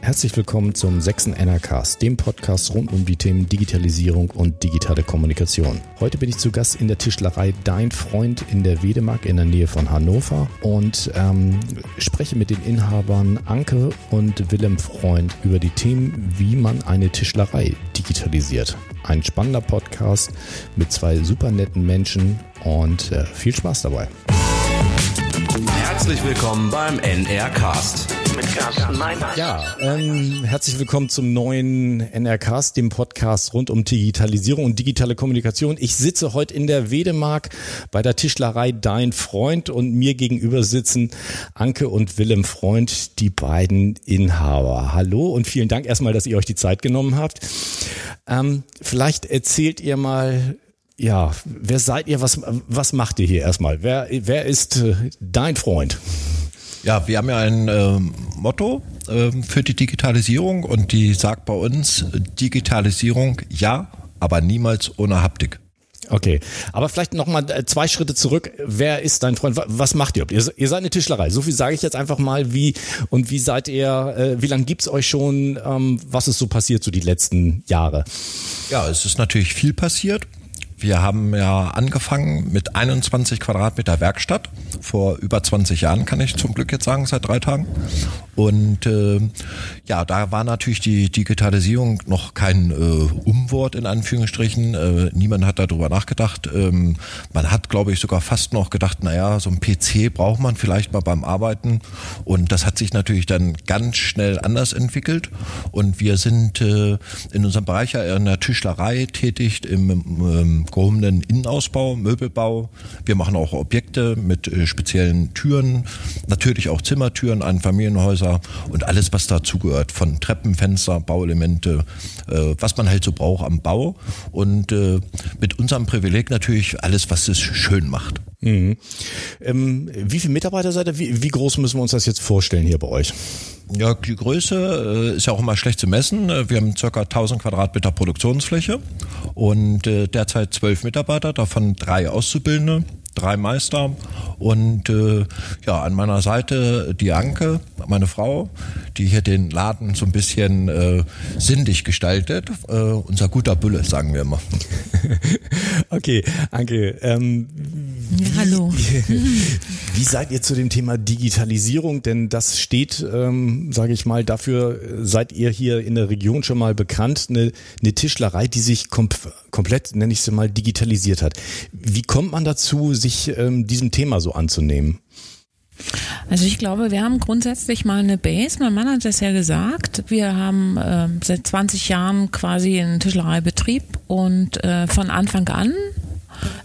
Herzlich willkommen zum sechsten NRCast, dem Podcast rund um die Themen Digitalisierung und digitale Kommunikation. Heute bin ich zu Gast in der Tischlerei Dein Freund in der Wedemark in der Nähe von Hannover und ähm, spreche mit den Inhabern Anke und Willem Freund über die Themen, wie man eine Tischlerei digitalisiert. Ein spannender Podcast mit zwei super netten Menschen und äh, viel Spaß dabei. Herzlich willkommen beim NR Cast. Mit Carsten Meinert. Ja, ähm, herzlich willkommen zum neuen NR Cast, dem Podcast rund um Digitalisierung und digitale Kommunikation. Ich sitze heute in der Wedemark bei der Tischlerei Dein Freund und mir gegenüber sitzen Anke und Willem Freund, die beiden Inhaber. Hallo und vielen Dank erstmal, dass ihr euch die Zeit genommen habt. Ähm, vielleicht erzählt ihr mal ja, wer seid ihr? Was, was macht ihr hier erstmal? Wer, wer ist äh, dein Freund? Ja, wir haben ja ein äh, Motto äh, für die Digitalisierung und die sagt bei uns Digitalisierung ja, aber niemals ohne Haptik. Okay, aber vielleicht noch mal äh, zwei Schritte zurück. Wer ist dein Freund? Was macht ihr? Ihr, ihr seid eine Tischlerei. So viel sage ich jetzt einfach mal. Wie und wie seid ihr? Äh, wie lange gibt's euch schon? Ähm, was ist so passiert so die letzten Jahre? Ja, es ist natürlich viel passiert. Wir haben ja angefangen mit 21 Quadratmeter Werkstatt. Vor über 20 Jahren kann ich zum Glück jetzt sagen, seit drei Tagen. Und äh, ja, da war natürlich die Digitalisierung noch kein äh, Umwort in Anführungsstrichen. Äh, niemand hat darüber nachgedacht. Ähm, man hat, glaube ich, sogar fast noch gedacht, naja, so ein PC braucht man vielleicht mal beim Arbeiten. Und das hat sich natürlich dann ganz schnell anders entwickelt. Und wir sind äh, in unserem Bereich ja in der Tischlerei tätig, im ähm, gehobenen Innenausbau, Möbelbau. Wir machen auch Objekte mit äh, speziellen Türen, natürlich auch Zimmertüren an Familienhäuser und alles, was dazugehört, von Treppen, Fenster, Bauelemente, äh, was man halt so braucht am Bau. Und äh, mit unserem Privileg natürlich alles, was es schön macht. Mhm. Ähm, wie viele Mitarbeiter seid ihr? Wie, wie groß müssen wir uns das jetzt vorstellen hier bei euch? Ja, die Größe äh, ist ja auch immer schlecht zu messen. Äh, wir haben circa 1000 Quadratmeter Produktionsfläche und äh, derzeit zwölf Mitarbeiter, davon drei Auszubildende drei Meister und äh, ja, an meiner Seite die Anke, meine Frau, die hier den Laden so ein bisschen äh, sindig gestaltet. Äh, unser guter Bülle, sagen wir immer. okay, Anke, ähm, ja, hallo. Wie, seid ihr zu dem Thema Digitalisierung? Denn das steht, ähm, sage ich mal, dafür seid ihr hier in der Region schon mal bekannt, eine, eine Tischlerei, die sich kom komplett, nenne ich es mal, digitalisiert hat. Wie kommt man dazu, sich ähm, diesem Thema so anzunehmen? Also ich glaube, wir haben grundsätzlich mal eine Base. Mein Mann hat das ja gesagt. Wir haben äh, seit 20 Jahren quasi einen Tischlereibetrieb und äh, von Anfang an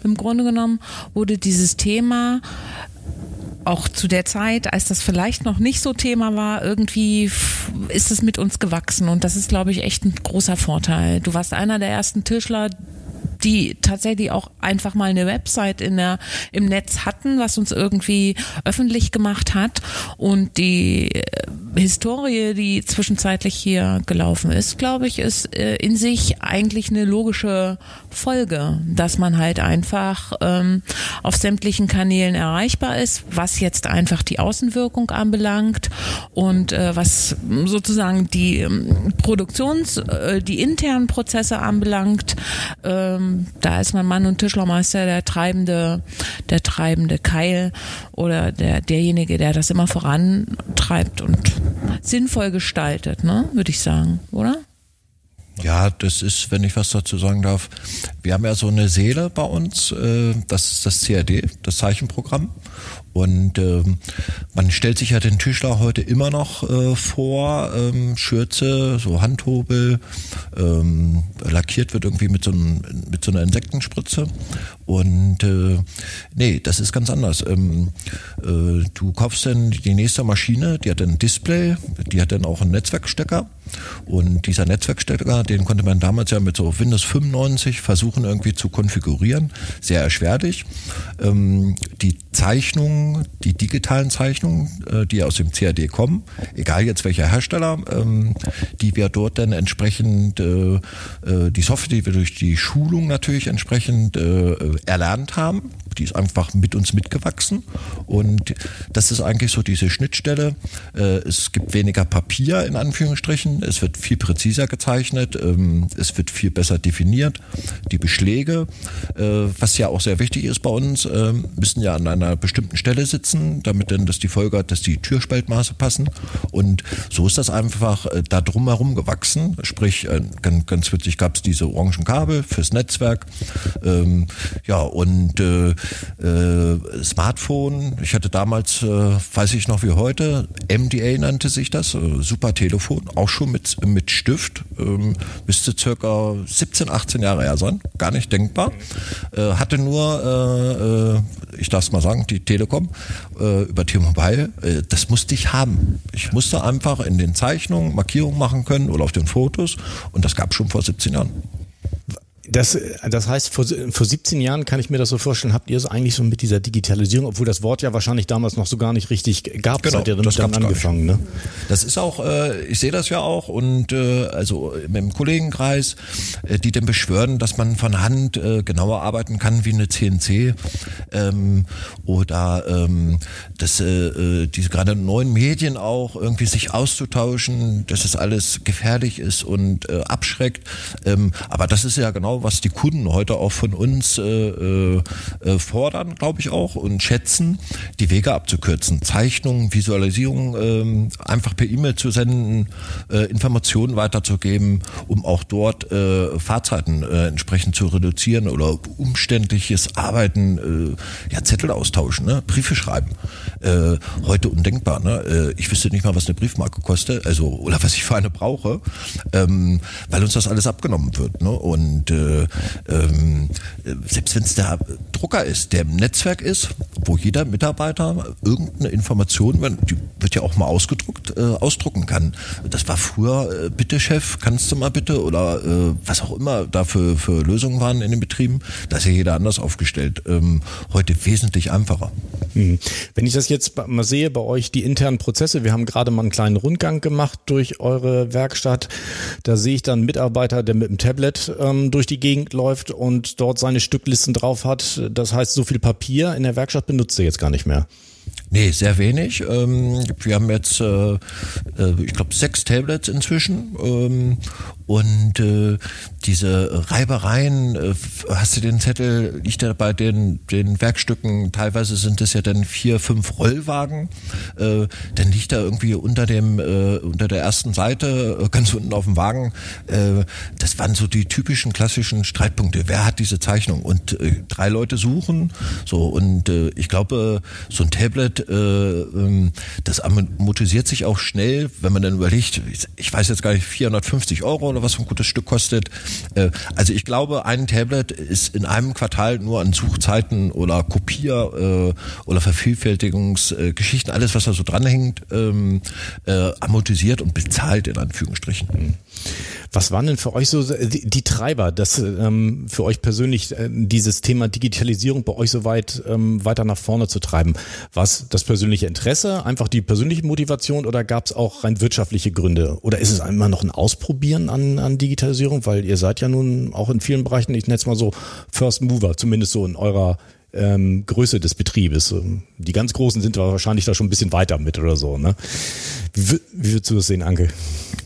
im Grunde genommen wurde dieses Thema auch zu der Zeit, als das vielleicht noch nicht so Thema war, irgendwie ist es mit uns gewachsen und das ist, glaube ich, echt ein großer Vorteil. Du warst einer der ersten Tischler, die tatsächlich auch einfach mal eine Website in der, im Netz hatten, was uns irgendwie öffentlich gemacht hat. Und die äh, Historie, die zwischenzeitlich hier gelaufen ist, glaube ich, ist äh, in sich eigentlich eine logische Folge, dass man halt einfach ähm, auf sämtlichen Kanälen erreichbar ist, was jetzt einfach die Außenwirkung anbelangt und äh, was sozusagen die ähm, Produktions-, äh, die internen Prozesse anbelangt. Ähm, da ist mein Mann und Tischlermeister der treibende, der treibende Keil oder der, derjenige, der das immer vorantreibt und sinnvoll gestaltet, ne, würde ich sagen, oder? Ja, das ist, wenn ich was dazu sagen darf, wir haben ja so eine Seele bei uns, äh, das ist das CAD, das Zeichenprogramm. Und ähm, man stellt sich ja den Tischler heute immer noch äh, vor, ähm, Schürze, so Handhobel, ähm, lackiert wird irgendwie mit so, einem, mit so einer Insektenspritze. Und äh, nee, das ist ganz anders. Ähm, äh, du kaufst dann die nächste Maschine, die hat ein Display, die hat dann auch einen Netzwerkstecker. Und dieser Netzwerkstecker, den konnte man damals ja mit so Windows 95 versuchen irgendwie zu konfigurieren. Sehr erschwerlich. Ähm, die Zeichnungen, die digitalen Zeichnungen, äh, die aus dem CAD kommen, egal jetzt welcher Hersteller, ähm, die wir dort dann entsprechend, äh, äh, die Software, die wir durch die Schulung natürlich entsprechend erlernt haben, die ist einfach mit uns mitgewachsen und das ist eigentlich so diese Schnittstelle. Es gibt weniger Papier in Anführungsstrichen, es wird viel präziser gezeichnet, ähm, es wird viel besser definiert. Die Beschläge, was ja auch sehr wichtig ist bei uns, müssen ja an einer bestimmten Stelle sitzen, damit dann dass die Folge hat, dass die Türspaltmaße passen und so ist das einfach äh, da drumherum gewachsen. Sprich, äh, ganz, ganz witzig gab es diese orangen Kabel fürs Netzwerk. Ähm, ja, und äh, äh, Smartphone, ich hatte damals, äh, weiß ich noch wie heute, MDA nannte sich das, äh, super Telefon, auch schon mit, mit Stift, ähm, müsste circa 17, 18 Jahre her sein, gar nicht denkbar. Hatte nur, ich darf es mal sagen, die Telekom äh, über T-Mobile, äh, das musste ich haben. Ich musste einfach in den Zeichnungen Markierungen machen können oder auf den Fotos und das gab schon vor 17 Jahren. Das, das heißt, vor, vor 17 Jahren kann ich mir das so vorstellen, habt ihr es eigentlich so mit dieser Digitalisierung, obwohl das Wort ja wahrscheinlich damals noch so gar nicht richtig gab, genau, seid ihr damit dann angefangen, ne? Das ist auch, äh, ich sehe das ja auch und äh, also im Kollegenkreis, äh, die dann beschwören, dass man von Hand äh, genauer arbeiten kann wie eine CNC ähm, oder ähm, dass äh, äh, diese gerade neuen Medien auch irgendwie sich auszutauschen, dass es alles gefährlich ist und äh, abschreckt. Ähm, aber das ist ja genau was die Kunden heute auch von uns äh, äh, fordern, glaube ich auch, und schätzen, die Wege abzukürzen. Zeichnungen, Visualisierungen äh, einfach per E-Mail zu senden, äh, Informationen weiterzugeben, um auch dort äh, Fahrzeiten äh, entsprechend zu reduzieren oder umständliches Arbeiten, äh, ja, Zettel austauschen, ne? Briefe schreiben. Äh, heute undenkbar. Ne? Äh, ich wüsste nicht mal, was eine Briefmarke kostet, also oder was ich für eine brauche, ähm, weil uns das alles abgenommen wird. Ne? Und äh, ähm, selbst wenn es der Drucker ist, der im Netzwerk ist, wo jeder Mitarbeiter irgendeine Information, die wird ja auch mal ausgedruckt, äh, ausdrucken kann. Das war früher, äh, bitte Chef, kannst du mal bitte oder äh, was auch immer da für, für Lösungen waren in den Betrieben, da ist ja jeder anders aufgestellt. Ähm, heute wesentlich einfacher. Hm. Wenn ich das jetzt mal sehe bei euch, die internen Prozesse, wir haben gerade mal einen kleinen Rundgang gemacht durch eure Werkstatt, da sehe ich dann einen Mitarbeiter, der mit dem Tablet ähm, durch die Gegend läuft und dort seine Stücklisten drauf hat. Das heißt, so viel Papier in der Werkstatt benutzt ihr jetzt gar nicht mehr. Nee, sehr wenig. Ähm, wir haben jetzt, äh, äh, ich glaube, sechs Tablets inzwischen. Ähm, und äh, diese Reibereien, hast du den Zettel, liegt ja bei den, den Werkstücken, teilweise sind es ja dann vier, fünf Rollwagen. Dann liegt da irgendwie unter dem, unter der ersten Seite, ganz unten auf dem Wagen. Das waren so die typischen klassischen Streitpunkte. Wer hat diese Zeichnung? Und drei Leute suchen. So, und ich glaube, so ein Tablet äh, ähm, das amortisiert sich auch schnell, wenn man dann überlegt, ich weiß jetzt gar nicht, 450 Euro oder was so ein gutes Stück kostet. Äh, also ich glaube, ein Tablet ist in einem Quartal nur an Suchzeiten oder Kopier- äh, oder Vervielfältigungsgeschichten, alles was da so dranhängt, ähm, amortisiert und bezahlt in Anführungsstrichen. Was waren denn für euch so die, die Treiber, dass ähm, für euch persönlich äh, dieses Thema Digitalisierung bei euch so weit ähm, weiter nach vorne zu treiben? Was das persönliche Interesse, einfach die persönliche Motivation oder gab es auch rein wirtschaftliche Gründe? Oder ist es immer noch ein Ausprobieren an, an Digitalisierung? Weil ihr seid ja nun auch in vielen Bereichen, ich nenne es mal so, First Mover, zumindest so in eurer ähm, Größe des Betriebes. Die ganz Großen sind wahrscheinlich da schon ein bisschen weiter mit oder so. Ne? Wie, wie würdest du das sehen, Anke?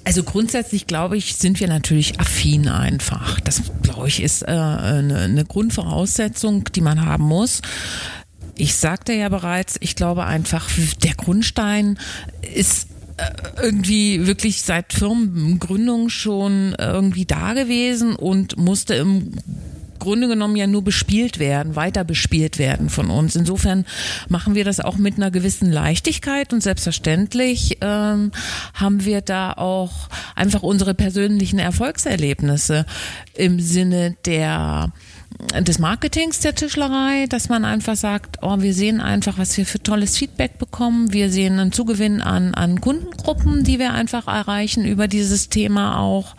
Also grundsätzlich glaube ich, sind wir natürlich affin einfach. Das glaube ich ist äh, eine, eine Grundvoraussetzung, die man haben muss. Ich sagte ja bereits, ich glaube einfach, der Grundstein ist äh, irgendwie wirklich seit Firmengründung schon irgendwie da gewesen und musste im Grunde genommen ja nur bespielt werden, weiter bespielt werden von uns. Insofern machen wir das auch mit einer gewissen Leichtigkeit und selbstverständlich ähm, haben wir da auch einfach unsere persönlichen Erfolgserlebnisse im Sinne der des Marketings der Tischlerei, dass man einfach sagt, oh, wir sehen einfach, was wir für tolles Feedback bekommen. Wir sehen einen Zugewinn an, an Kundengruppen, die wir einfach erreichen über dieses Thema auch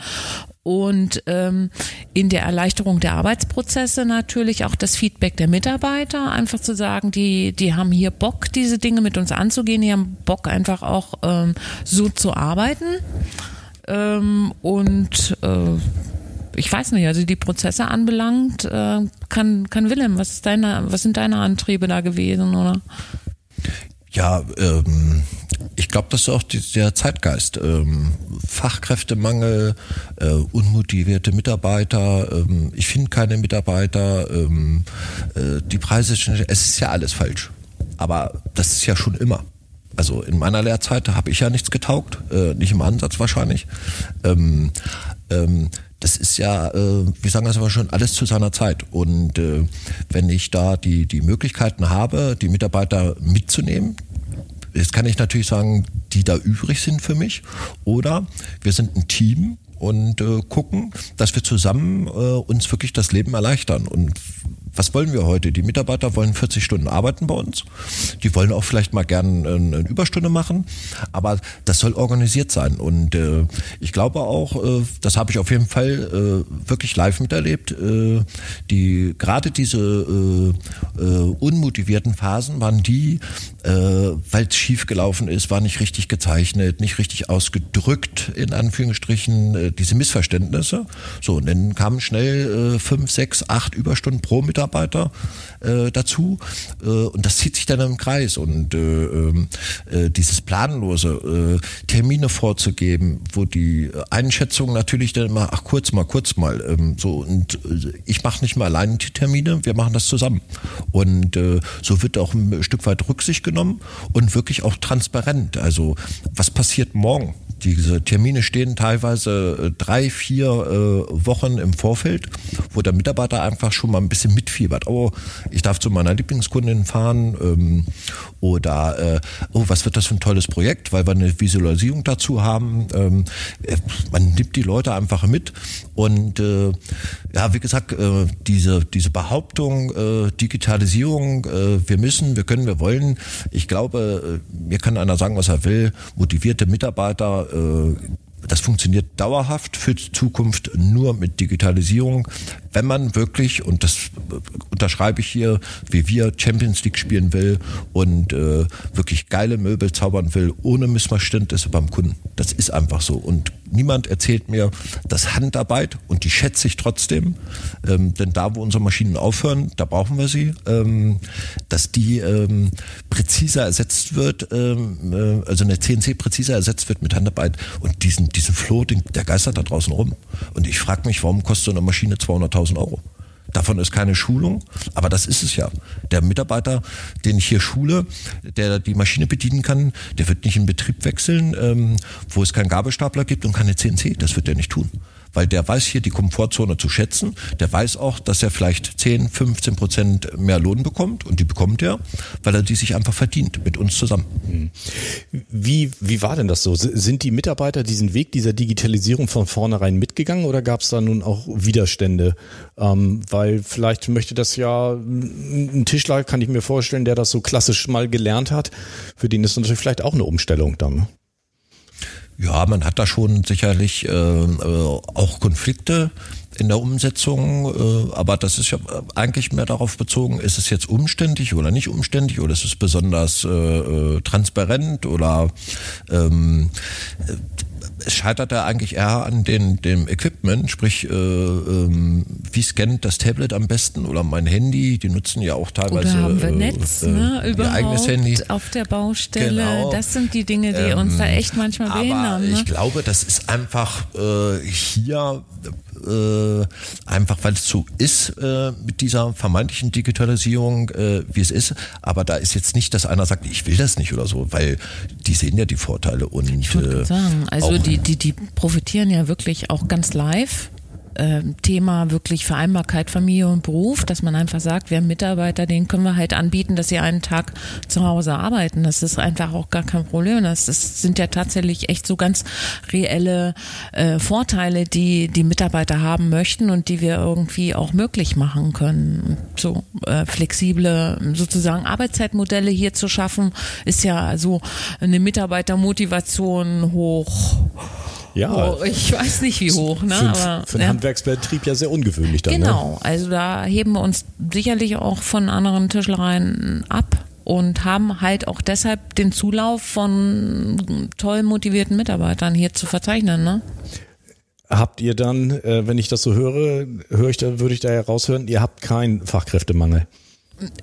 und ähm, in der Erleichterung der Arbeitsprozesse natürlich auch das Feedback der Mitarbeiter, einfach zu sagen, die, die haben hier Bock, diese Dinge mit uns anzugehen, die haben Bock einfach auch ähm, so zu arbeiten. Ähm, und äh, ich weiß nicht, also die Prozesse anbelangt, äh, kann, kann Willem, was ist deine, was sind deine Antriebe da gewesen, oder? Ja, ähm, ich glaube, das ist auch die, der Zeitgeist. Ähm, Fachkräftemangel, äh, unmotivierte Mitarbeiter, ähm, ich finde keine Mitarbeiter, ähm, äh, die Preise, es ist ja alles falsch. Aber das ist ja schon immer. Also in meiner Lehrzeit habe ich ja nichts getaugt, äh, nicht im Ansatz wahrscheinlich. Ähm, ähm, das ist ja, äh, wir sagen das aber schon, alles zu seiner Zeit. Und äh, wenn ich da die, die Möglichkeiten habe, die Mitarbeiter mitzunehmen, jetzt kann ich natürlich sagen, die da übrig sind für mich. Oder wir sind ein Team und äh, gucken, dass wir zusammen äh, uns wirklich das Leben erleichtern. Und was wollen wir heute? Die Mitarbeiter wollen 40 Stunden arbeiten bei uns. Die wollen auch vielleicht mal gerne eine Überstunde machen. Aber das soll organisiert sein. Und äh, ich glaube auch, äh, das habe ich auf jeden Fall äh, wirklich live miterlebt. Äh, die gerade diese äh, äh, unmotivierten Phasen waren die, äh, weil es schief gelaufen ist, war nicht richtig gezeichnet, nicht richtig ausgedrückt, in Anführungsstrichen, äh, diese Missverständnisse. So, und dann kamen schnell äh, fünf, sechs, acht Überstunden pro Mitarbeiter Mitarbeiter äh, dazu äh, und das zieht sich dann im Kreis und äh, ähm, äh, dieses planlose äh, Termine vorzugeben, wo die Einschätzung natürlich dann immer ach kurz mal kurz mal ähm, so und äh, ich mache nicht mal allein die Termine, wir machen das zusammen und äh, so wird auch ein Stück weit Rücksicht genommen und wirklich auch transparent. Also was passiert morgen? Diese Termine stehen teilweise äh, drei, vier äh, Wochen im Vorfeld, wo der Mitarbeiter einfach schon mal ein bisschen mitfiebert. Oh, ich darf zu meiner Lieblingskundin fahren ähm, oder äh, oh, was wird das für ein tolles Projekt, weil wir eine Visualisierung dazu haben. Ähm, äh, man nimmt die Leute einfach mit und äh, ja, wie gesagt, äh, diese, diese Behauptung, äh, Digitalisierung, äh, wir müssen, wir können, wir wollen, ich glaube, äh, mir kann einer sagen, was er will, motivierte Mitarbeiter äh, das funktioniert dauerhaft für die Zukunft nur mit Digitalisierung, wenn man wirklich, und das unterschreibe ich hier, wie wir Champions League spielen will und äh, wirklich geile Möbel zaubern will, ohne Missverständnisse beim Kunden. Das ist einfach so. Und niemand erzählt mir, dass Handarbeit, und die schätze ich trotzdem, ähm, denn da, wo unsere Maschinen aufhören, da brauchen wir sie, ähm, dass die ähm, präziser ersetzt wird, ähm, äh, also eine CNC präziser ersetzt wird mit Handarbeit und diesen, diesen Floating, der geistert da draußen rum. Und ich frage mich, warum kostet so eine Maschine 200.000 1000 Euro. Davon ist keine Schulung, aber das ist es ja. Der Mitarbeiter, den ich hier schule, der die Maschine bedienen kann, der wird nicht in Betrieb wechseln, ähm, wo es keinen Gabelstapler gibt und keine CNC. Das wird er nicht tun weil der weiß hier die Komfortzone zu schätzen. Der weiß auch, dass er vielleicht 10, 15 Prozent mehr Lohn bekommt und die bekommt er, weil er die sich einfach verdient mit uns zusammen. Hm. Wie, wie war denn das so? Sind die Mitarbeiter diesen Weg dieser Digitalisierung von vornherein mitgegangen oder gab es da nun auch Widerstände? Ähm, weil vielleicht möchte das ja ein Tischler, kann ich mir vorstellen, der das so klassisch mal gelernt hat, für den ist natürlich vielleicht auch eine Umstellung dann. Ja, man hat da schon sicherlich äh, äh, auch Konflikte in der Umsetzung, äh, aber das ist ja eigentlich mehr darauf bezogen, ist es jetzt umständlich oder nicht umständlich oder ist es besonders äh, äh transparent oder ähm, es scheitert da eigentlich eher an den, dem Equipment, sprich, äh, ähm, wie scannt das Tablet am besten oder mein Handy, die nutzen ja auch teilweise oder haben wir Netz, äh, ne? Überhaupt eigenes Handy. auf der Baustelle. Genau. Das sind die Dinge, die ähm, uns da echt manchmal behindern. Ne? Ich glaube, das ist einfach äh, hier äh, einfach weil es so ist äh, mit dieser vermeintlichen Digitalisierung, äh, wie es ist. Aber da ist jetzt nicht, dass einer sagt, ich will das nicht oder so, weil die sehen ja die Vorteile und ich äh, sagen, also die, die, die profitieren ja wirklich auch ganz live äh, Thema wirklich Vereinbarkeit Familie und Beruf, dass man einfach sagt, wir haben Mitarbeiter, denen können wir halt anbieten, dass sie einen Tag zu Hause arbeiten. Das ist einfach auch gar kein Problem. Das, das sind ja tatsächlich echt so ganz reelle äh, Vorteile, die die Mitarbeiter haben möchten und die wir irgendwie auch möglich machen können. So äh, flexible sozusagen Arbeitszeitmodelle hier zu schaffen, ist ja so eine Mitarbeitermotivation hoch ja. Oh, ich weiß nicht wie hoch, ne? Für, aber, für einen ja. Handwerksbetrieb ja sehr ungewöhnlich dann. Ne? Genau, ne? also da heben wir uns sicherlich auch von anderen Tischlereien ab und haben halt auch deshalb den Zulauf von toll motivierten Mitarbeitern hier zu verzeichnen. Ne? habt ihr dann, äh, wenn ich das so höre, höre ich da, würde ich da heraushören, ihr habt keinen Fachkräftemangel.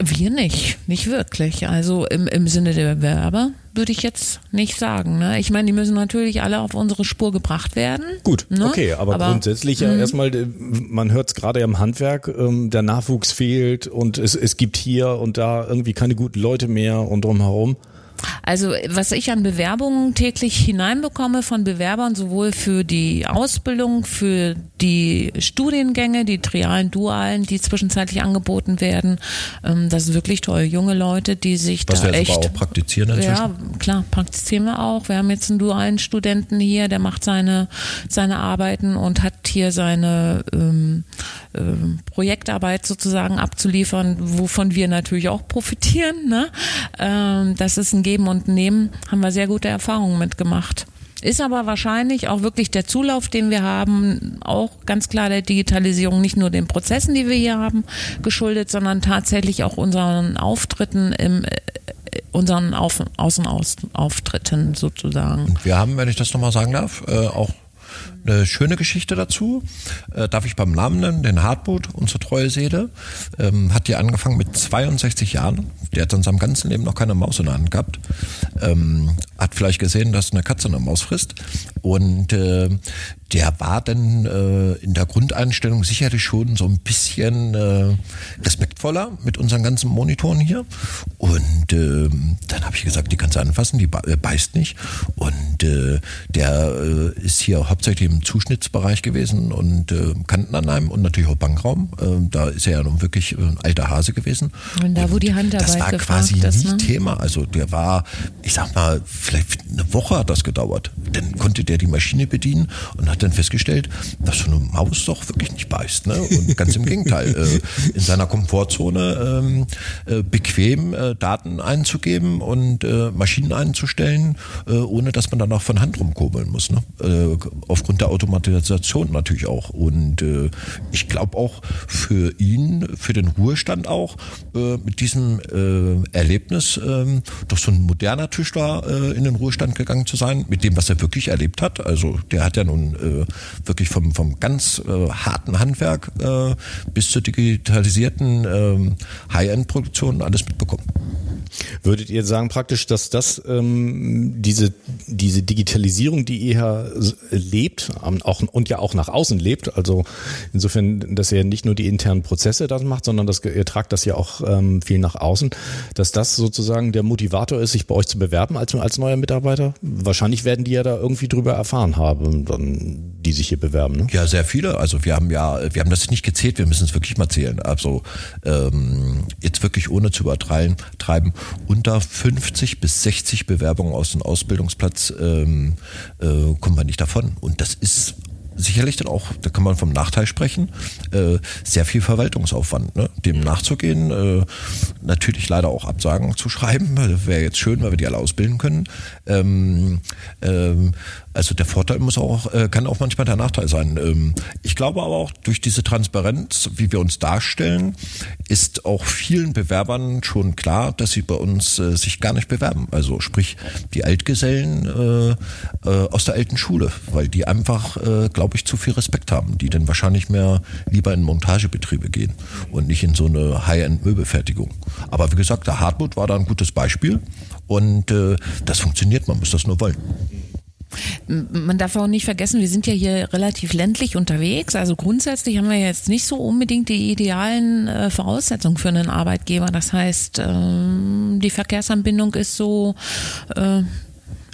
Wir nicht, nicht wirklich. Also im, im Sinne der Bewerber würde ich jetzt nicht sagen. Ne? Ich meine, die müssen natürlich alle auf unsere Spur gebracht werden. Gut, ne? okay, aber, aber grundsätzlich ja erstmal, äh, man hört es gerade im Handwerk, ähm, der Nachwuchs fehlt und es, es gibt hier und da irgendwie keine guten Leute mehr und drumherum. Also was ich an Bewerbungen täglich hineinbekomme von Bewerbern, sowohl für die Ausbildung, für die Studiengänge, die trialen, dualen, die zwischenzeitlich angeboten werden, ähm, das ist wirklich toll. Junge Leute, die sich Was da wir echt... jetzt aber auch praktizieren inzwischen. Ja, klar, praktizieren wir auch. Wir haben jetzt einen dualen Studenten hier, der macht seine, seine Arbeiten und hat hier seine ähm, ähm, Projektarbeit sozusagen abzuliefern, wovon wir natürlich auch profitieren. Ne? Ähm, das ist ein Geben und Nehmen, haben wir sehr gute Erfahrungen mitgemacht. Ist aber wahrscheinlich auch wirklich der Zulauf, den wir haben, auch ganz klar der Digitalisierung, nicht nur den Prozessen, die wir hier haben, geschuldet, sondern tatsächlich auch unseren Auftritten im äh, unseren Auf Außenauftritten sozusagen. Wir haben, wenn ich das nochmal sagen darf, äh, auch eine schöne Geschichte dazu. Äh, darf ich beim Namen nennen? Den Hartmut, unsere treue Seele, ähm, hat hier angefangen mit 62 Jahren. Der hat in seinem ganzen Leben noch keine Maus in der Hand gehabt. Ähm, hat vielleicht gesehen, dass eine Katze eine Maus frisst. Und äh, der war dann äh, in der Grundeinstellung sicherlich schon so ein bisschen äh, respektvoller mit unseren ganzen Monitoren hier. Und äh, dann habe ich gesagt, die kannst du anfassen, die äh, beißt nicht. Und äh, der äh, ist hier hauptsächlich im Zuschnittsbereich gewesen und äh, Kantenanheim und natürlich auch Bankraum. Äh, da ist er ja nun wirklich äh, ein alter Hase gewesen. Und da, wo die Handarbeit Das war quasi ist, nie ne? Thema. Also der war, ich sag mal, vielleicht eine Woche hat das gedauert. Dann konnte der die Maschine bedienen und hat dann festgestellt, dass so eine Maus doch wirklich nicht beißt. Ne? Und ganz im Gegenteil, äh, in seiner Komfortzone ähm, äh, bequem äh, Daten einzugeben und äh, Maschinen einzustellen, äh, ohne dass man dann auch von Hand rumkurbeln muss. Ne? Äh, aufgrund der Automatisation natürlich auch. Und äh, ich glaube auch für ihn, für den Ruhestand auch, äh, mit diesem äh, Erlebnis, äh, doch so ein moderner Tischler äh, in den Ruhestand gegangen zu sein, mit dem, was er erlebt hat. Also der hat ja nun äh, wirklich vom, vom ganz äh, harten Handwerk äh, bis zur digitalisierten äh, High-End-Produktion alles mitbekommen. Würdet ihr sagen praktisch, dass das ähm, diese diese Digitalisierung, die ihr lebt, ähm, auch und ja auch nach außen lebt, also insofern, dass ihr nicht nur die internen Prozesse das macht, sondern dass ihr tragt das ja auch ähm, viel nach außen, dass das sozusagen der Motivator ist, sich bei euch zu bewerben als als neuer Mitarbeiter. Wahrscheinlich werden die ja da irgendwie drüber erfahren haben, dann die sich hier bewerben. Ne? Ja, sehr viele. Also wir haben ja, wir haben das nicht gezählt, wir müssen es wirklich mal zählen. Also ähm, jetzt wirklich ohne zu übertreiben, treiben, unter 50 bis 60 Bewerbungen aus dem Ausbildungsplatz ähm, äh, kommen wir nicht davon. Und das ist sicherlich dann auch, da kann man vom Nachteil sprechen, äh, sehr viel Verwaltungsaufwand, ne? dem nachzugehen, äh, natürlich leider auch Absagen zu schreiben, wäre jetzt schön, weil wir die alle ausbilden können. Ähm, ähm, also der Vorteil muss auch, äh, kann auch manchmal der Nachteil sein. Ähm, ich glaube aber auch durch diese Transparenz, wie wir uns darstellen, ist auch vielen Bewerbern schon klar, dass sie bei uns äh, sich gar nicht bewerben. Also sprich die Altgesellen äh, aus der alten Schule, weil die einfach, glaube ich, zu viel Respekt haben, die dann wahrscheinlich mehr lieber in Montagebetriebe gehen und nicht in so eine High-End-Möbelfertigung. Aber wie gesagt, der Hartmut war da ein gutes Beispiel und das funktioniert, man muss das nur wollen. Man darf auch nicht vergessen, wir sind ja hier relativ ländlich unterwegs. Also grundsätzlich haben wir jetzt nicht so unbedingt die idealen äh, Voraussetzungen für einen Arbeitgeber. Das heißt, ähm, die Verkehrsanbindung ist so, äh,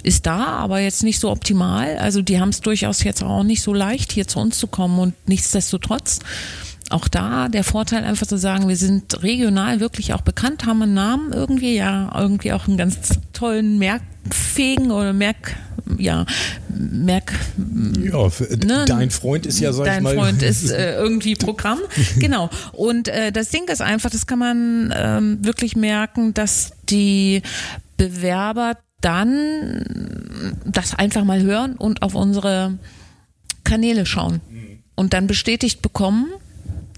ist da, aber jetzt nicht so optimal. Also die haben es durchaus jetzt auch nicht so leicht, hier zu uns zu kommen und nichtsdestotrotz auch da der Vorteil einfach zu sagen, wir sind regional wirklich auch bekannt, haben einen Namen irgendwie, ja, irgendwie auch einen ganz tollen merkfähigen oder merk, ja, merk, Ja, für, Ne? dein Freund ist ja, sag Dein ich mal. Freund ist äh, irgendwie Programm. Genau. Und äh, das Ding ist einfach, das kann man ähm, wirklich merken, dass die Bewerber dann das einfach mal hören und auf unsere Kanäle schauen und dann bestätigt bekommen,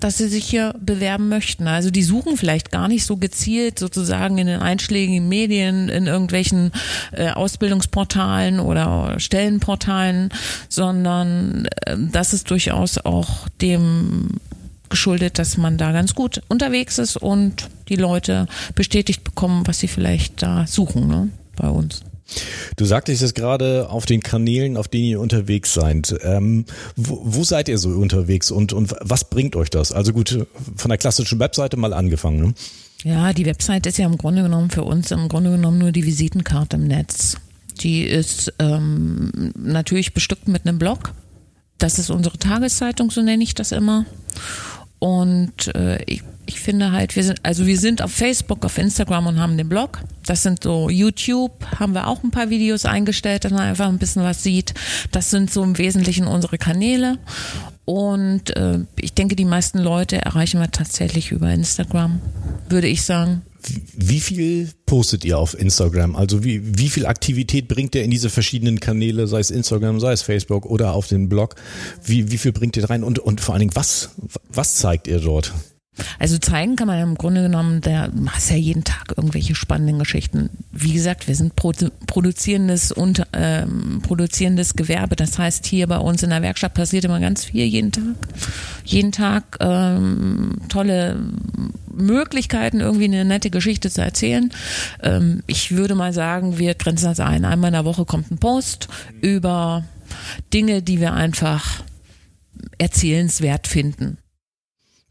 dass sie sich hier bewerben möchten. Also die suchen vielleicht gar nicht so gezielt sozusagen in den einschlägigen Medien, in irgendwelchen äh, Ausbildungsportalen oder Stellenportalen, sondern äh, das ist durchaus auch dem geschuldet, dass man da ganz gut unterwegs ist und die Leute bestätigt bekommen, was sie vielleicht da suchen ne, bei uns. Du sagtest es gerade auf den Kanälen, auf denen ihr unterwegs seid. Ähm, wo, wo, seid ihr so unterwegs und, und was bringt euch das? Also gut, von der klassischen Webseite mal angefangen. Ne? Ja, die Webseite ist ja im Grunde genommen für uns im Grunde genommen nur die Visitenkarte im Netz. Die ist ähm, natürlich bestückt mit einem Blog. Das ist unsere Tageszeitung, so nenne ich das immer. Und äh, ich ich finde halt, wir sind, also wir sind auf Facebook, auf Instagram und haben den Blog. Das sind so YouTube, haben wir auch ein paar Videos eingestellt, dass man einfach ein bisschen was sieht. Das sind so im Wesentlichen unsere Kanäle. Und äh, ich denke, die meisten Leute erreichen wir tatsächlich über Instagram, würde ich sagen. Wie viel postet ihr auf Instagram? Also wie, wie viel Aktivität bringt ihr in diese verschiedenen Kanäle, sei es Instagram, sei es Facebook oder auf den Blog? Wie, wie viel bringt ihr rein? Und, und vor allen Dingen, was, was zeigt ihr dort? Also zeigen kann man im Grunde genommen, der hast ja jeden Tag irgendwelche spannenden Geschichten. Wie gesagt, wir sind produ produzierendes und ähm, produzierendes Gewerbe. Das heißt, hier bei uns in der Werkstatt passiert immer ganz viel jeden Tag. Jeden Tag ähm, tolle Möglichkeiten, irgendwie eine nette Geschichte zu erzählen. Ähm, ich würde mal sagen, wir grenzen das ein. Einmal in der Woche kommt ein Post über Dinge, die wir einfach erzählenswert finden.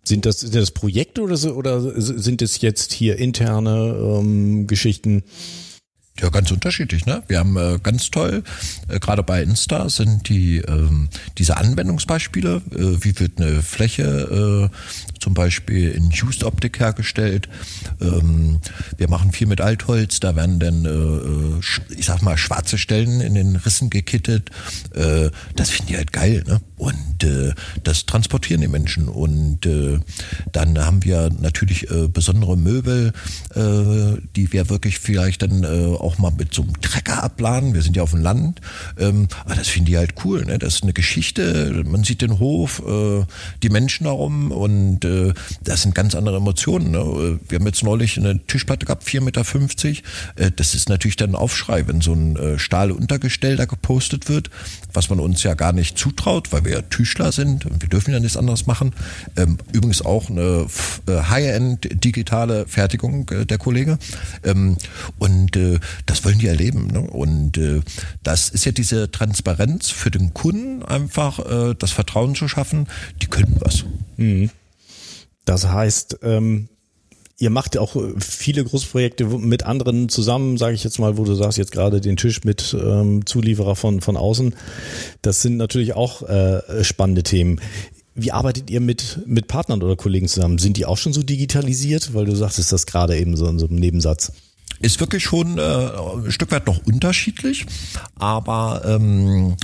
Sind das, sind das Projekte oder, so, oder sind es jetzt hier interne ähm, Geschichten? Ja, ganz unterschiedlich. Ne? Wir haben äh, ganz toll, äh, gerade bei Insta sind die ähm, diese Anwendungsbeispiele. Äh, wie wird eine Fläche äh, zum Beispiel in Used Optik hergestellt? Ähm, wir machen viel mit Altholz. Da werden dann, äh, ich sag mal, schwarze Stellen in den Rissen gekittet. Äh, das finden die halt geil. Ne? Und äh, das transportieren die Menschen. Und äh, dann haben wir natürlich äh, besondere Möbel, äh, die wir wirklich vielleicht dann äh, auch mal mit so einem Trecker abladen. Wir sind ja auf dem Land. Ähm, aber das finde ich halt cool. Ne? Das ist eine Geschichte. Man sieht den Hof, äh, die Menschen darum und äh, das sind ganz andere Emotionen. Ne? Wir haben jetzt neulich eine Tischplatte gehabt, 4,50 Meter. Äh, das ist natürlich dann ein Aufschrei, wenn so ein äh, Stahluntergestell da gepostet wird, was man uns ja gar nicht zutraut, weil wir ja Tischler sind und wir dürfen ja nichts anderes machen. Ähm, übrigens auch eine äh, High-End digitale Fertigung äh, der Kollege. Ähm, und äh, das wollen die erleben. Ne? Und äh, das ist ja diese Transparenz für den Kunden, einfach äh, das Vertrauen zu schaffen, die können was. Mhm. Das heißt, ähm, ihr macht ja auch viele Großprojekte mit anderen zusammen, sage ich jetzt mal, wo du sagst jetzt gerade den Tisch mit ähm, Zulieferer von, von außen. Das sind natürlich auch äh, spannende Themen. Wie arbeitet ihr mit, mit Partnern oder Kollegen zusammen? Sind die auch schon so digitalisiert? Weil du sagtest das gerade eben so in so einem Nebensatz ist wirklich schon äh, ein Stück weit noch unterschiedlich, aber ähm,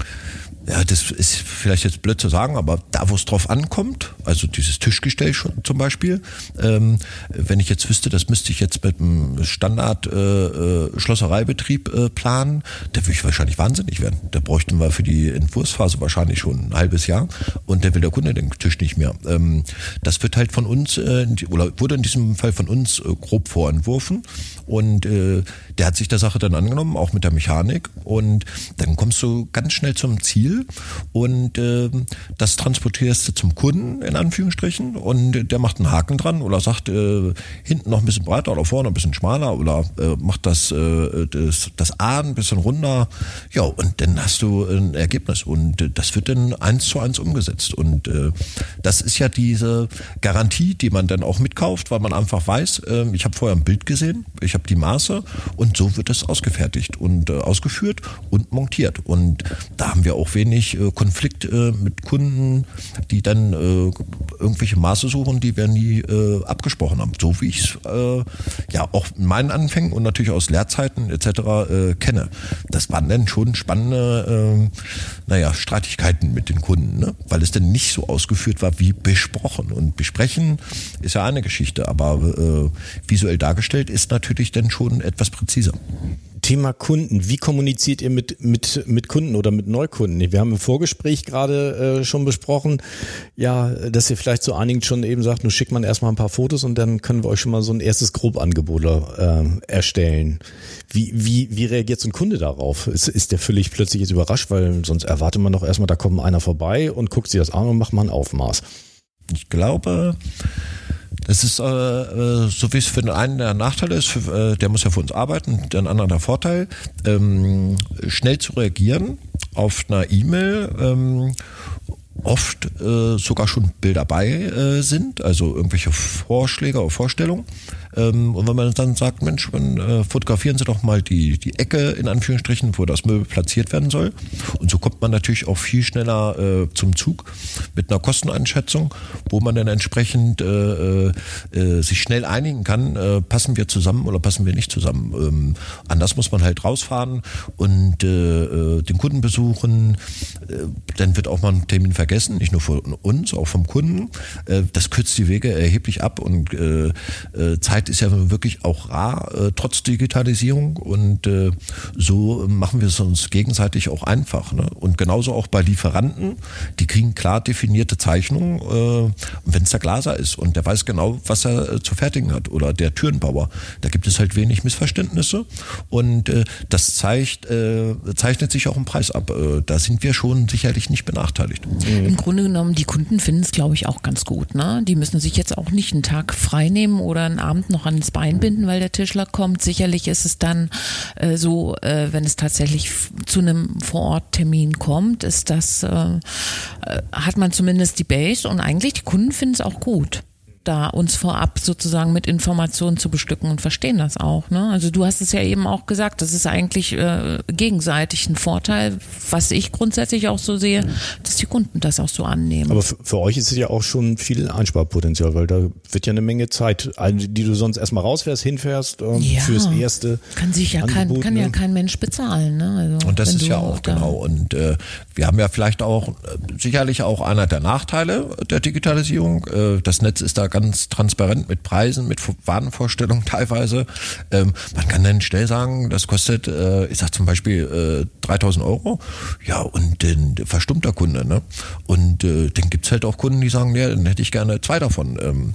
ja, das ist vielleicht jetzt blöd zu sagen, aber da, wo es drauf ankommt, also dieses Tischgestell schon zum Beispiel, ähm, wenn ich jetzt wüsste, das müsste ich jetzt mit einem Standard äh, äh, äh, planen, da würde ich wahrscheinlich wahnsinnig werden. Da bräuchten wir für die Entwurfsphase wahrscheinlich schon ein halbes Jahr und der will der Kunde den Tisch nicht mehr. Ähm, das wird halt von uns, äh, oder wurde in diesem Fall von uns äh, grob vorentworfen und äh, der hat sich der Sache dann angenommen, auch mit der Mechanik. Und dann kommst du ganz schnell zum Ziel. Und äh, das transportierst du zum Kunden in Anführungsstrichen. Und der macht einen Haken dran oder sagt äh, hinten noch ein bisschen breiter oder vorne ein bisschen schmaler oder äh, macht das, äh, das, das A ein bisschen runder. Ja, und dann hast du ein Ergebnis. Und äh, das wird dann eins zu eins umgesetzt. Und äh, das ist ja diese Garantie, die man dann auch mitkauft, weil man einfach weiß, äh, ich habe vorher ein Bild gesehen, ich habe die Maße und so wird es ausgefertigt und äh, ausgeführt und montiert und da haben wir auch wenig äh, Konflikt äh, mit Kunden, die dann äh, irgendwelche Maße suchen, die wir nie äh, abgesprochen haben. So wie ich es äh, ja auch in meinen Anfängen und natürlich aus Lehrzeiten etc. Kenne. Das waren dann schon spannende, äh, naja, Streitigkeiten mit den Kunden, ne? weil es dann nicht so ausgeführt war wie besprochen. Und besprechen ist ja eine Geschichte, aber visuell dargestellt ist natürlich dann schon etwas präziser. Thema Kunden. Wie kommuniziert ihr mit, mit, mit Kunden oder mit Neukunden? Wir haben im Vorgespräch gerade äh, schon besprochen, ja, dass ihr vielleicht zu einigen schon eben sagt, nur schickt man erstmal ein paar Fotos und dann können wir euch schon mal so ein erstes Grobangebot äh, erstellen. Wie, wie, wie reagiert so ein Kunde darauf? Ist, ist der völlig plötzlich jetzt überrascht, weil sonst erwartet man doch erstmal, da kommt einer vorbei und guckt sich das an und macht mal ein Aufmaß. Ich glaube, das ist äh, äh, so wie es für den einen der Nachteil ist, für, äh, der muss ja für uns arbeiten, der andere der Vorteil, ähm, schnell zu reagieren auf einer E-Mail ähm, oft äh, sogar schon Bilder bei äh, sind, also irgendwelche Vorschläge oder Vorstellungen. Ähm, und wenn man dann sagt, Mensch, dann, äh, fotografieren Sie doch mal die, die Ecke in Anführungsstrichen, wo das Möbel platziert werden soll. Und so kommt man natürlich auch viel schneller äh, zum Zug mit einer Kosteneinschätzung, wo man dann entsprechend äh, äh, äh, sich schnell einigen kann, äh, passen wir zusammen oder passen wir nicht zusammen. Ähm, anders muss man halt rausfahren und den Kunden besuchen. Dann wird auch mal ein Termin vergessen, nicht nur von uns, auch vom Kunden. Das kürzt die Wege erheblich ab und äh, ist ja wirklich auch rar, äh, trotz Digitalisierung. Und äh, so machen wir es uns gegenseitig auch einfach. Ne? Und genauso auch bei Lieferanten, die kriegen klar definierte Zeichnungen, äh, wenn es der Glaser ist und der weiß genau, was er äh, zu fertigen hat. Oder der Türenbauer. Da gibt es halt wenig Missverständnisse. Und äh, das zeigt, äh, zeichnet sich auch im Preis ab. Äh, da sind wir schon sicherlich nicht benachteiligt. Mhm. Im Grunde genommen, die Kunden finden es, glaube ich, auch ganz gut. Ne? Die müssen sich jetzt auch nicht einen Tag frei nehmen oder einen Abend noch ans Bein binden, weil der Tischler kommt. Sicherlich ist es dann äh, so, äh, wenn es tatsächlich zu einem Vororttermin kommt, ist das, äh, äh, hat man zumindest die Base und eigentlich die Kunden finden es auch gut da uns vorab sozusagen mit Informationen zu bestücken und verstehen das auch. Ne? Also du hast es ja eben auch gesagt, das ist eigentlich äh, gegenseitig ein Vorteil, was ich grundsätzlich auch so sehe, dass die Kunden das auch so annehmen. Aber für, euch ist es ja auch schon viel Einsparpotenzial, weil da wird ja eine Menge Zeit, die du sonst erstmal rausfährst, hinfährst ähm, ja, fürs erste. Kann sich ja Angebot, kein, kann ne? ja kein Mensch bezahlen. Ne? Also, und das ist ja auch da genau. Und äh, wir haben ja vielleicht auch äh, sicherlich auch einer der Nachteile der Digitalisierung. Äh, das Netz ist da ganz ganz transparent mit Preisen, mit Warenvorstellungen teilweise. Ähm, man kann dann schnell sagen, das kostet, äh, ich sag zum Beispiel äh, 3000 Euro. Ja, und den, den verstummt der Kunde. Ne? Und äh, dann gibt's halt auch Kunden, die sagen, ja, dann hätte ich gerne zwei davon. Ähm,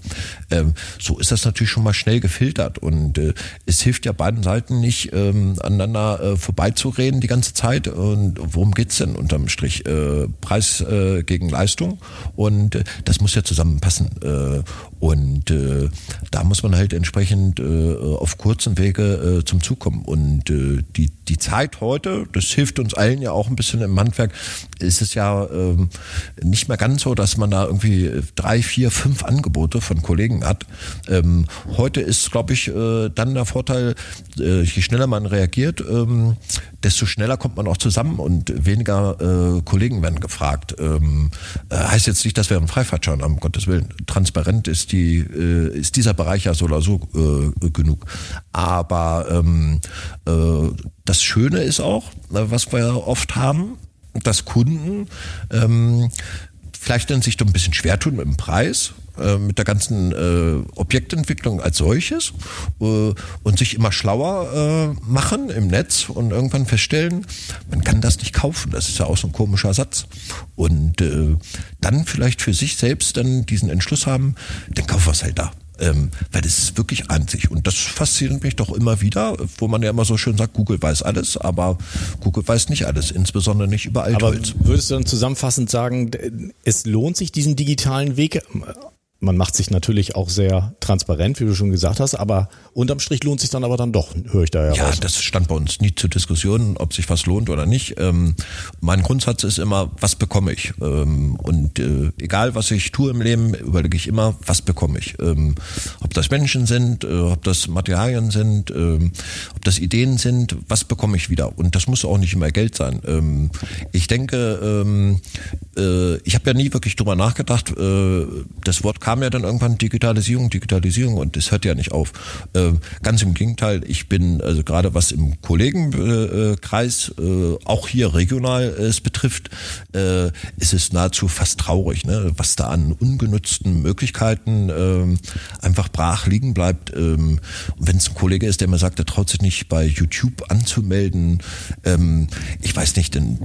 ähm, so ist das natürlich schon mal schnell gefiltert. Und äh, es hilft ja beiden Seiten nicht, ähm, aneinander äh, vorbeizureden die ganze Zeit. Und worum geht's denn unterm Strich? Äh, Preis äh, gegen Leistung. Und äh, das muss ja zusammenpassen. Äh, und äh, da muss man halt entsprechend äh, auf kurzen Wege äh, zum Zug kommen. Und äh, die, die Zeit heute, das hilft uns allen ja auch ein bisschen im Handwerk, ist es ja ähm, nicht mehr ganz so, dass man da irgendwie drei, vier, fünf Angebote von Kollegen hat. Ähm, heute ist, glaube ich, äh, dann der Vorteil, äh, je schneller man reagiert, ähm, desto schneller kommt man auch zusammen und weniger äh, Kollegen werden gefragt. Ähm, äh, heißt jetzt nicht, dass wir einen Freifahrtschein haben, um Gottes Willen. Transparent ist die äh, ist dieser Bereich ja so oder so äh, genug. Aber ähm, äh, das Schöne ist auch, äh, was wir oft haben, dass Kunden ähm, vielleicht dann sich doch ein bisschen schwer tun mit dem Preis, äh, mit der ganzen äh, Objektentwicklung als solches äh, und sich immer schlauer äh, machen im Netz und irgendwann feststellen, man kann das nicht kaufen. Das ist ja auch so ein komischer Satz. Und äh, dann vielleicht für sich selbst dann diesen Entschluss haben, dann kaufen wir es halt da. Ähm, weil das ist wirklich einzig. Und das fasziniert mich doch immer wieder, wo man ja immer so schön sagt, Google weiß alles, aber Google weiß nicht alles, insbesondere nicht über Altholz. Aber würdest du dann zusammenfassend sagen, es lohnt sich, diesen digitalen Weg man macht sich natürlich auch sehr transparent, wie du schon gesagt hast, aber unterm Strich lohnt sich dann aber dann doch, höre ich da ja Ja, raus. das stand bei uns nie zur Diskussion, ob sich was lohnt oder nicht. Ähm, mein Grundsatz ist immer, was bekomme ich? Ähm, und äh, egal, was ich tue im Leben, überlege ich immer, was bekomme ich? Ähm, ob das Menschen sind, äh, ob das Materialien sind, ähm, ob das Ideen sind, was bekomme ich wieder? Und das muss auch nicht immer Geld sein. Ähm, ich denke, ähm, äh, ich habe ja nie wirklich drüber nachgedacht. Äh, das Wort kam ja dann irgendwann Digitalisierung, Digitalisierung und das hört ja nicht auf. Äh, ganz im Gegenteil, ich bin also gerade was im Kollegenkreis, äh, auch hier regional es betrifft, äh, ist es nahezu fast traurig, ne? was da an ungenutzten Möglichkeiten äh, einfach brach liegen bleibt. Ähm, Wenn es ein Kollege ist, der mir sagt, er traut sich nicht bei YouTube anzumelden, ähm, ich weiß nicht, denn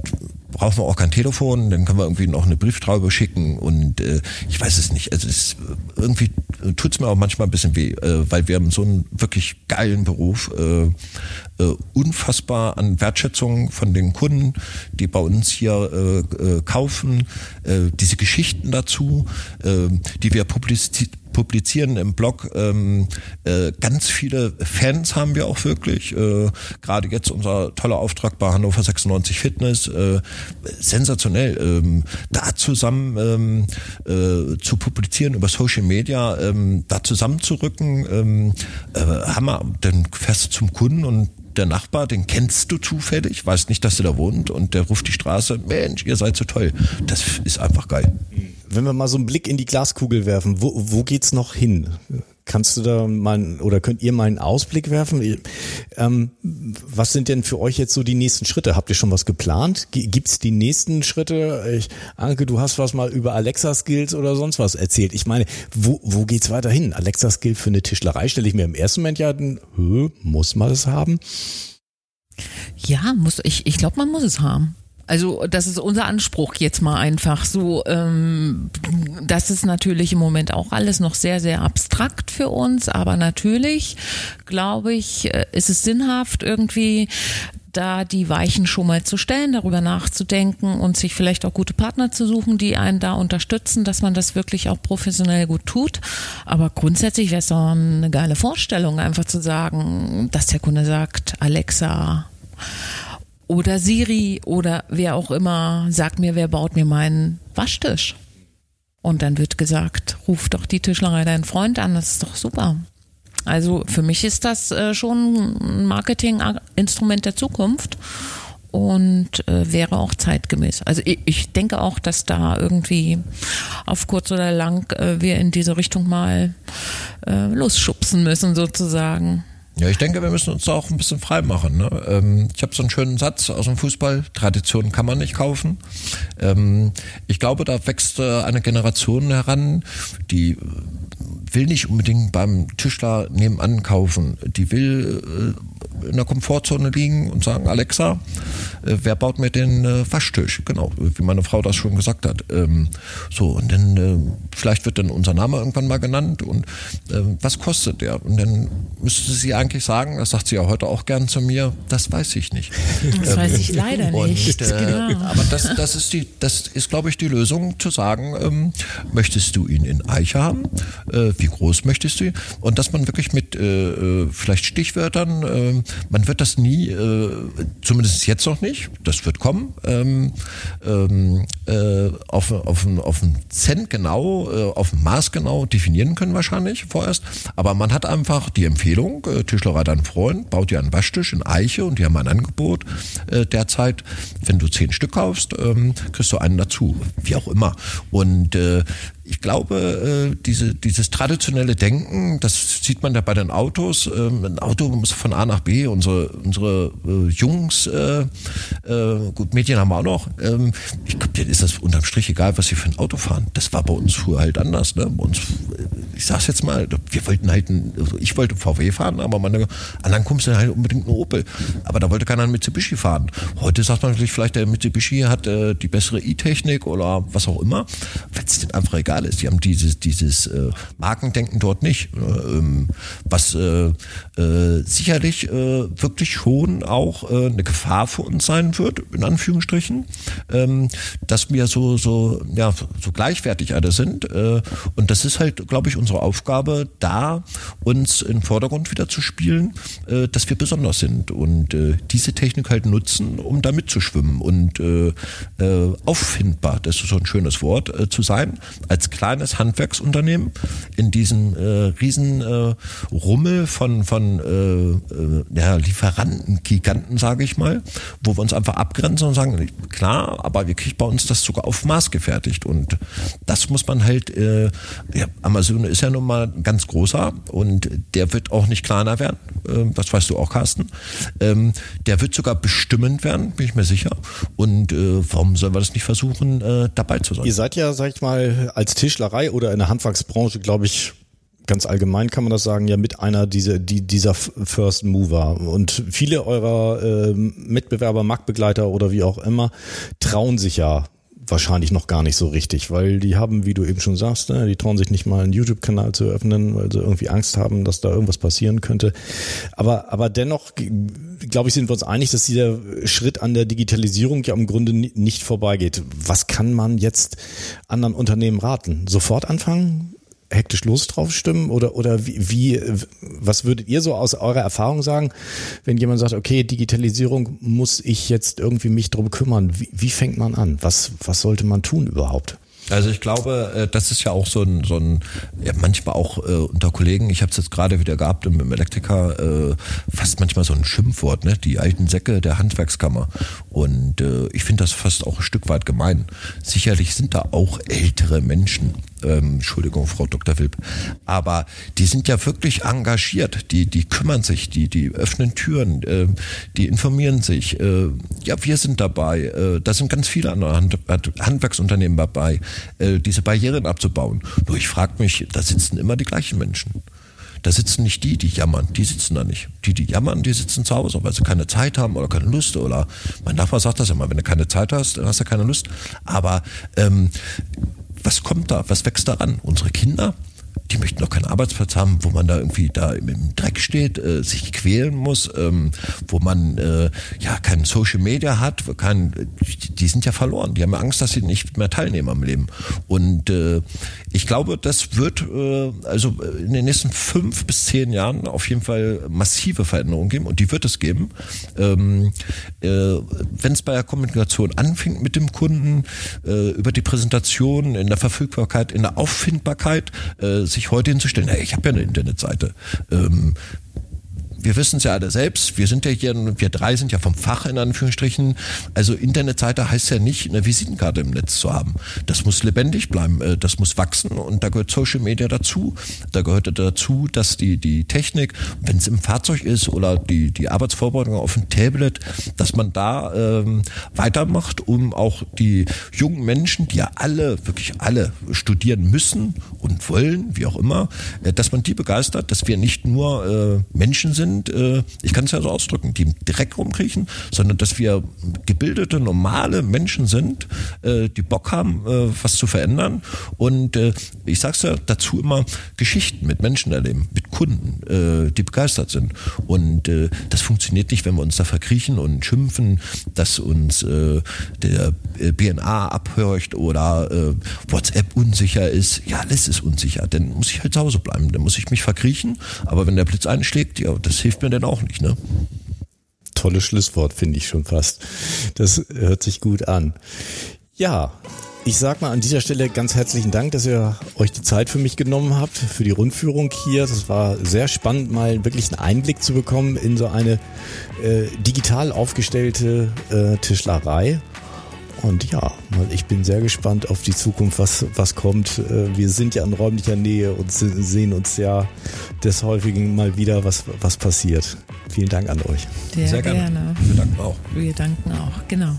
brauchen wir auch kein Telefon, dann können wir irgendwie noch eine Brieftraube schicken und äh, ich weiß es nicht. Also es, irgendwie tut es mir auch manchmal ein bisschen weh, äh, weil wir haben so einen wirklich geilen Beruf, äh, äh, unfassbar an Wertschätzung von den Kunden, die bei uns hier äh, äh, kaufen, äh, diese Geschichten dazu, äh, die wir publizieren publizieren im Blog. Ähm, äh, ganz viele Fans haben wir auch wirklich. Äh, Gerade jetzt unser toller Auftrag bei Hannover 96 Fitness. Äh, sensationell. Ähm, da zusammen ähm, äh, zu publizieren über Social Media, ähm, da zusammenzurücken. Ähm, äh, Hammer. Dann fährst du zum Kunden und der Nachbar, den kennst du zufällig, weißt nicht, dass er da wohnt und der ruft die Straße, Mensch, ihr seid so toll. Das ist einfach geil. Wenn wir mal so einen Blick in die Glaskugel werfen, wo, wo geht's noch hin? Kannst du da mal oder könnt ihr mal einen Ausblick werfen? Ähm, was sind denn für euch jetzt so die nächsten Schritte? Habt ihr schon was geplant? Gibt's die nächsten Schritte? Ich, Anke, du hast was mal über Alexa-Skills oder sonst was erzählt. Ich meine, wo, wo geht's weiter hin? Alexa-Skill für eine Tischlerei stelle ich mir im ersten Moment ja, hö, muss man das haben? Ja, muss ich, ich glaube, man muss es haben. Also das ist unser Anspruch jetzt mal einfach so. Ähm, das ist natürlich im Moment auch alles noch sehr, sehr abstrakt für uns, aber natürlich, glaube ich, äh, ist es sinnhaft irgendwie da die Weichen schon mal zu stellen, darüber nachzudenken und sich vielleicht auch gute Partner zu suchen, die einen da unterstützen, dass man das wirklich auch professionell gut tut. Aber grundsätzlich wäre es doch eine geile Vorstellung, einfach zu sagen, dass der Kunde sagt, Alexa, oder Siri oder wer auch immer sagt mir, wer baut mir meinen Waschtisch. Und dann wird gesagt, ruf doch die Tischlerei deinen Freund an, das ist doch super. Also für mich ist das äh, schon ein Marketinginstrument der Zukunft und äh, wäre auch zeitgemäß. Also ich, denke auch, dass da irgendwie auf kurz oder lang äh, wir in diese Richtung mal losschubsen müssen sozusagen. Ja, ich denke, wir müssen uns da auch ein bisschen frei machen. Ne? Ähm, ich habe so einen schönen Satz aus dem Fußball, Tradition kann man nicht kaufen. Ähm, ich glaube, da wächst äh, eine Generation heran, die will nicht unbedingt beim Tischler nebenan kaufen. Die will äh, in der Komfortzone liegen und sagen, Alexa, äh, wer baut mir den äh, Waschtisch? Genau, wie meine Frau das schon gesagt hat. Ähm, so, und dann äh, vielleicht wird dann unser Name irgendwann mal genannt und äh, was kostet der? Und dann müsste sie eigentlich sagen, das sagt sie ja heute auch gern zu mir, das weiß ich nicht. Das weiß ich leider und, nicht. Äh, genau. Aber das, das ist die, das ist, glaube ich, die Lösung zu sagen, ähm, möchtest du ihn in Eiche haben? Äh, wie groß möchtest du? Und dass man wirklich mit äh, äh, vielleicht Stichwörtern, äh, man wird das nie, äh, zumindest jetzt noch nicht, das wird kommen, ähm, ähm, äh, auf, auf, auf einen Cent genau, äh, auf ein Maß genau definieren können wahrscheinlich vorerst. Aber man hat einfach die Empfehlung, äh, Tischlerei dein Freund, baut dir einen Waschtisch in Eiche und die haben ein Angebot äh, derzeit, wenn du zehn Stück kaufst, ähm, kriegst du einen dazu, wie auch immer. Und äh, ich glaube, äh, diese, dieses traditionelle Denken, das sieht man ja bei den Autos. Ähm, ein Auto muss von A nach B. Unsere, unsere äh, Jungs, äh, äh, gut, Medien haben wir auch noch. Ähm, ich glaube, denen ist das unterm Strich egal, was sie für ein Auto fahren. Das war bei uns früher halt anders. Ne? Bei uns, ich sag's jetzt mal, wir wollten halt, ein, also ich wollte VW fahren, aber meine anderen Kumpels halt unbedingt einen Opel. Aber da wollte keiner einen Mitsubishi fahren. Heute sagt man natürlich vielleicht, der Mitsubishi hat äh, die bessere E-Technik oder was auch immer. Wenn es einfach egal egal ist. Die haben dieses, dieses äh, Markendenken dort nicht. Ähm, was äh, äh, sicherlich äh, wirklich schon auch äh, eine Gefahr für uns sein wird, in Anführungsstrichen, ähm, dass wir so, so, ja, so gleichwertig alle sind. Äh, und das ist halt, glaube ich, unsere Aufgabe, da uns in den Vordergrund wieder zu spielen, äh, dass wir besonders sind und äh, diese Technik halt nutzen, um da mitzuschwimmen und äh, äh, auffindbar, das ist so ein schönes Wort, äh, zu sein, als kleines Handwerksunternehmen in diesem äh, riesen äh, Rummel von, von äh, äh, ja, Lieferanten, Giganten, sage ich mal, wo wir uns einfach abgrenzen und sagen, klar, aber wir kriegen bei uns das sogar auf Maß gefertigt. Und das muss man halt, äh, ja, Amazon ist ja nun mal ganz großer und der wird auch nicht kleiner werden. Äh, das weißt du auch, Carsten. Ähm, der wird sogar bestimmend werden, bin ich mir sicher. Und äh, warum sollen wir das nicht versuchen, äh, dabei zu sein? Ihr seid ja, sag ich mal, als Tischlerei oder in der Handwerksbranche, glaube ich, ganz allgemein kann man das sagen, ja mit einer dieser, die, dieser First Mover. Und viele eurer äh, Mitbewerber, Marktbegleiter oder wie auch immer, trauen sich ja wahrscheinlich noch gar nicht so richtig, weil die haben, wie du eben schon sagst, ne, die trauen sich nicht mal einen YouTube-Kanal zu öffnen, weil sie irgendwie Angst haben, dass da irgendwas passieren könnte. Aber, aber dennoch, glaube ich, sind wir uns einig, dass dieser Schritt an der Digitalisierung ja im Grunde nicht vorbeigeht. Was kann man jetzt anderen Unternehmen raten? Sofort anfangen? Hektisch los drauf stimmen oder oder wie, wie was würdet ihr so aus eurer Erfahrung sagen, wenn jemand sagt, okay, Digitalisierung muss ich jetzt irgendwie mich drum kümmern, wie, wie fängt man an? Was was sollte man tun überhaupt? Also ich glaube, äh, das ist ja auch so ein, so ein ja, manchmal auch äh, unter Kollegen, ich habe es jetzt gerade wieder gehabt im Elektriker, äh, fast manchmal so ein Schimpfwort, ne? die alten Säcke der Handwerkskammer. Und äh, ich finde das fast auch ein Stück weit gemein. Sicherlich sind da auch ältere Menschen, ähm, Entschuldigung, Frau Dr. Wilp, aber die sind ja wirklich engagiert, die, die kümmern sich, die, die öffnen Türen, äh, die informieren sich. Äh, ja, wir sind dabei, äh, da sind ganz viele andere Hand, Handwerksunternehmen dabei, äh, diese Barrieren abzubauen. Nur ich frage mich, da sitzen immer die gleichen Menschen. Da sitzen nicht die, die jammern, die sitzen da nicht. Die, die jammern, die sitzen zu Hause, weil sie keine Zeit haben oder keine Lust oder mein Nachbar sagt das immer, wenn du keine Zeit hast, dann hast du keine Lust. Aber ähm, was kommt da? Was wächst daran? Unsere Kinder? Die möchten doch keinen Arbeitsplatz haben, wo man da irgendwie da im Dreck steht, äh, sich quälen muss, ähm, wo man äh, ja kein Social Media hat, kein, die sind ja verloren. Die haben Angst, dass sie nicht mehr teilnehmen am Leben. Und äh, ich glaube, das wird äh, also in den nächsten fünf bis zehn Jahren auf jeden Fall massive Veränderungen geben und die wird es geben. Ähm, äh, Wenn es bei der Kommunikation anfängt mit dem Kunden, äh, über die Präsentation, in der Verfügbarkeit, in der Auffindbarkeit, äh, sich heute hinzustellen, hey, ich habe ja eine Internetseite. Ähm, wir wissen es ja alle selbst, wir sind ja hier, wir drei sind ja vom Fach in Anführungsstrichen. Also Internetseite heißt ja nicht, eine Visitenkarte im Netz zu haben. Das muss lebendig bleiben, äh, das muss wachsen und da gehört Social Media dazu. Da gehört dazu, dass die, die Technik, wenn es im Fahrzeug ist oder die, die Arbeitsvorbereitung auf dem Tablet, dass man da ähm, weitermacht, um auch die jungen Menschen, die ja alle, wirklich alle studieren müssen und wollen, wie auch immer, äh, dass man die begeistert, dass wir nicht nur äh, Menschen sind, sind, äh, ich kann es ja so ausdrücken, die Dreck rumkriechen, sondern dass wir gebildete, normale Menschen sind, äh, die Bock haben, äh, was zu verändern. Und äh, ich sag's ja dazu immer, Geschichten mit Menschen erleben, mit Kunden, äh, die begeistert sind. Und äh, das funktioniert nicht, wenn wir uns da verkriechen und schimpfen, dass uns äh, der äh, BNA abhört oder äh, WhatsApp unsicher ist. Ja, alles ist unsicher. Dann muss ich halt zu Hause bleiben. Dann muss ich mich verkriechen. Aber wenn der Blitz einschlägt, ja, das hilft mir denn auch nicht, ne? Tolles Schlusswort, finde ich schon fast. Das hört sich gut an. Ja, ich sag mal an dieser Stelle ganz herzlichen Dank, dass ihr euch die Zeit für mich genommen habt, für die Rundführung hier. Das war sehr spannend, mal wirklich einen Einblick zu bekommen in so eine äh, digital aufgestellte äh, Tischlerei. Und ja, ich bin sehr gespannt auf die Zukunft, was, was kommt. Äh, wir sind ja in räumlicher Nähe und sehen uns ja des Häufigen mal wieder, was, was passiert. Vielen Dank an euch. Sehr, sehr gerne. gerne. Wir danken auch. Wir danken auch, genau.